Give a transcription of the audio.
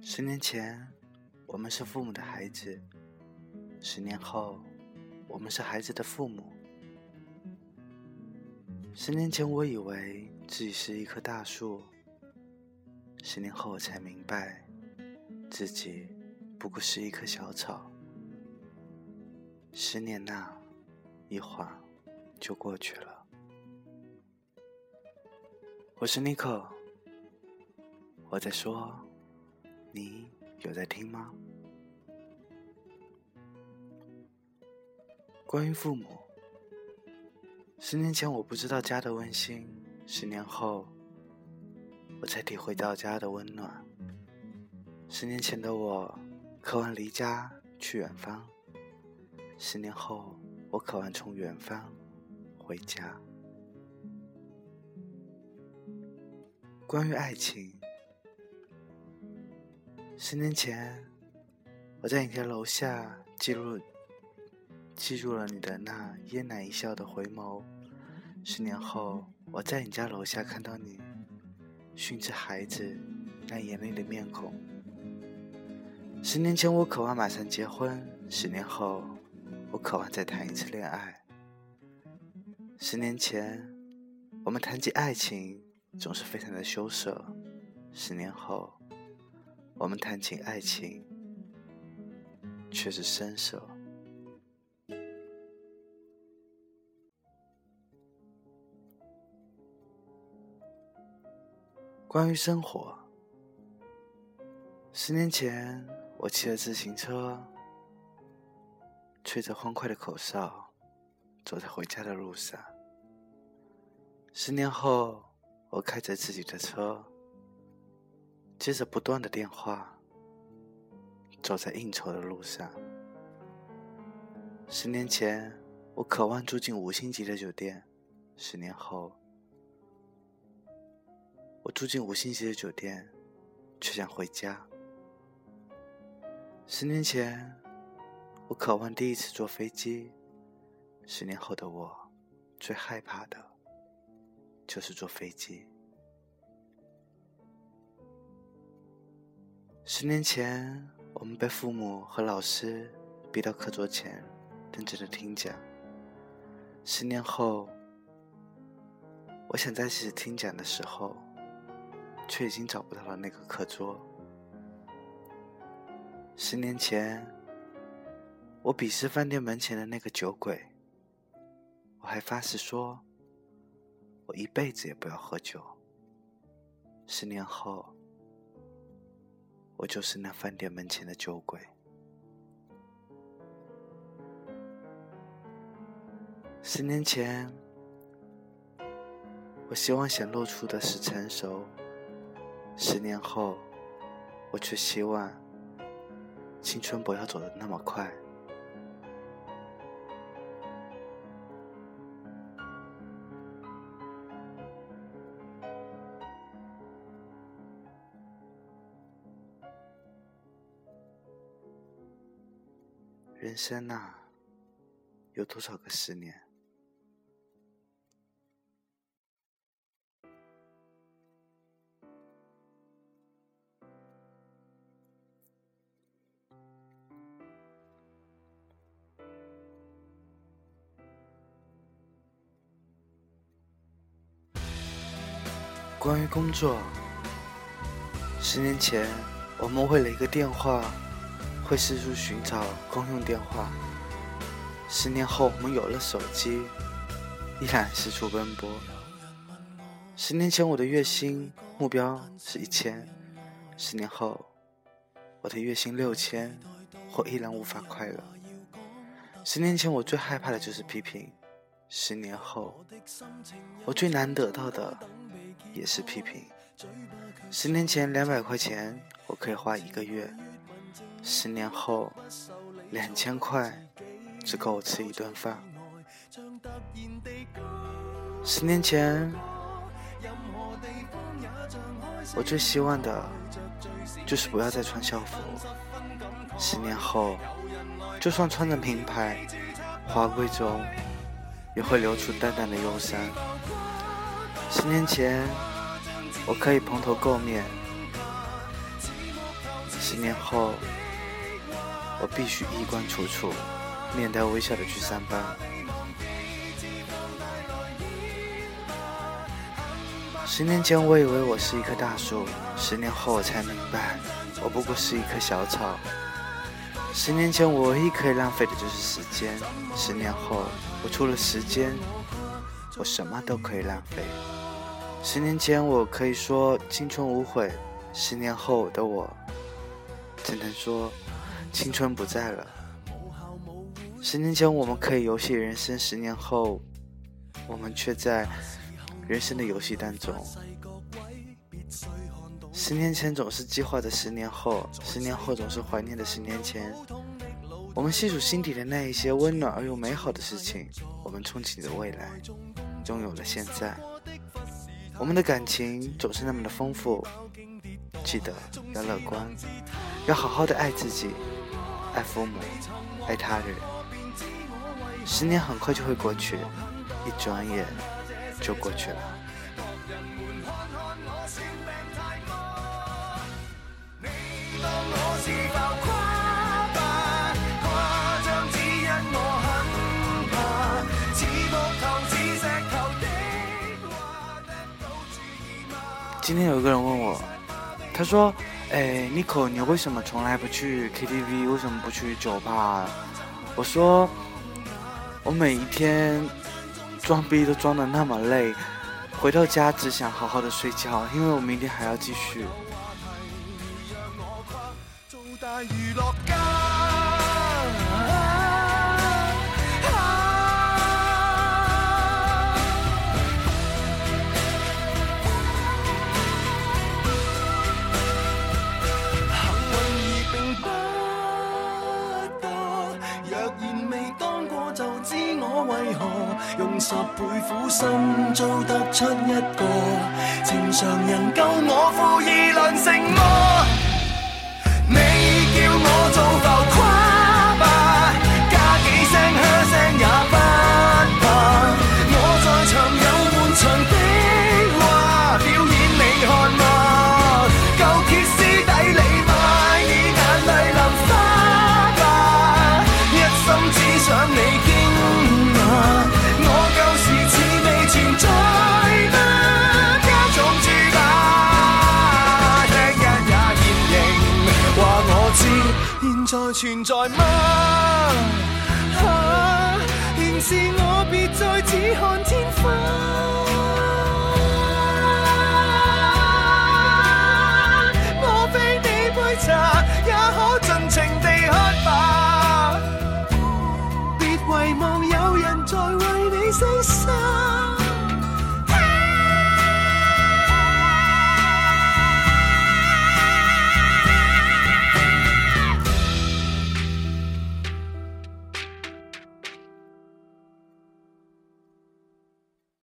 十年前，我们是父母的孩子；十年后，我们是孩子的父母。十年前，我以为自己是一棵大树；十年后，我才明白，自己不过是一棵小草。十年呐，一晃就过去了。我是尼克，我在说。你有在听吗？关于父母，十年前我不知道家的温馨，十年后我才体会到家的温暖。十年前的我渴望离家去远方，十年后我渴望从远方回家。关于爱情。十年前，我在你家楼下记录记住了你的那嫣然一笑的回眸。十年后，我在你家楼下看到你训斥孩子那严厉的面孔。十年前，我渴望马上结婚；十年后，我渴望再谈一次恋爱。十年前，我们谈及爱情总是非常的羞涩；十年后。我们谈起爱情，却是生涩。关于生活，十年前我骑着自行车，吹着欢快的口哨，走在回家的路上。十年后，我开着自己的车。接着不断的电话，走在应酬的路上。十年前，我渴望住进五星级的酒店；十年后，我住进五星级的酒店，却想回家。十年前，我渴望第一次坐飞机；十年后的我，最害怕的，就是坐飞机。十年前，我们被父母和老师逼到课桌前，认真的听讲。十年后，我想再次听讲的时候，却已经找不到了那个课桌。十年前，我鄙视饭店门前的那个酒鬼，我还发誓说，我一辈子也不要喝酒。十年后。我就是那饭店门前的酒鬼。十年前，我希望显露出的是成熟；十年后，我却希望青春不要走得那么快。人生呐，有多少个十年？关于工作，十年前我们为了一个电话。会四处寻找公用电话。十年后，我们有了手机，依然四处奔波。十年前，我的月薪目标是一千；十年后，我的月薪六千，我依然无法快乐。十年前，我最害怕的就是批评；十年后，我最难得到的也是批评。十年前，两百块钱我可以花一个月。十年后，两千块只够我吃一顿饭。十年前，我最希望的就是不要再穿校服。十年后，就算穿着名牌，华贵中也会流出淡淡的忧伤。十年前，我可以蓬头垢面；十年后，我必须衣冠楚楚，面带微笑的去上班。十年前，我以为我是一棵大树；十年后，我才明白，我不过是一棵小草。十年前，我唯一可以浪费的就是时间；十年后，我除了时间，我什么都可以浪费。十年前，我可以说青春无悔；十年后的我，只能说青春不在了。十年前，我们可以游戏人生；十年后，我们却在。人生的游戏当中，十年前总是计划着十年后，十年后总是怀念的十年前。我们细数心底的那一些温暖而又美好的事情，我们憧憬着未来，拥有了现在。我们的感情总是那么的丰富，记得要乐观，要好好的爱自己，爱父母，爱他人。十年很快就会过去，一转眼。就过去了。今天有一个人问我，他说：“哎，Nico，你为什么从来不去 KTV？为什么不去酒吧？”我说：“我每一天。”装逼都装的那么累，回到家只想好好的睡觉，因为我明天还要继续幸运而并不多，若然未当过，就知我为何用十倍苦心做得出一个，正常人够我富义良成么？我走到快存在吗？啊，仍是我别再只看天花。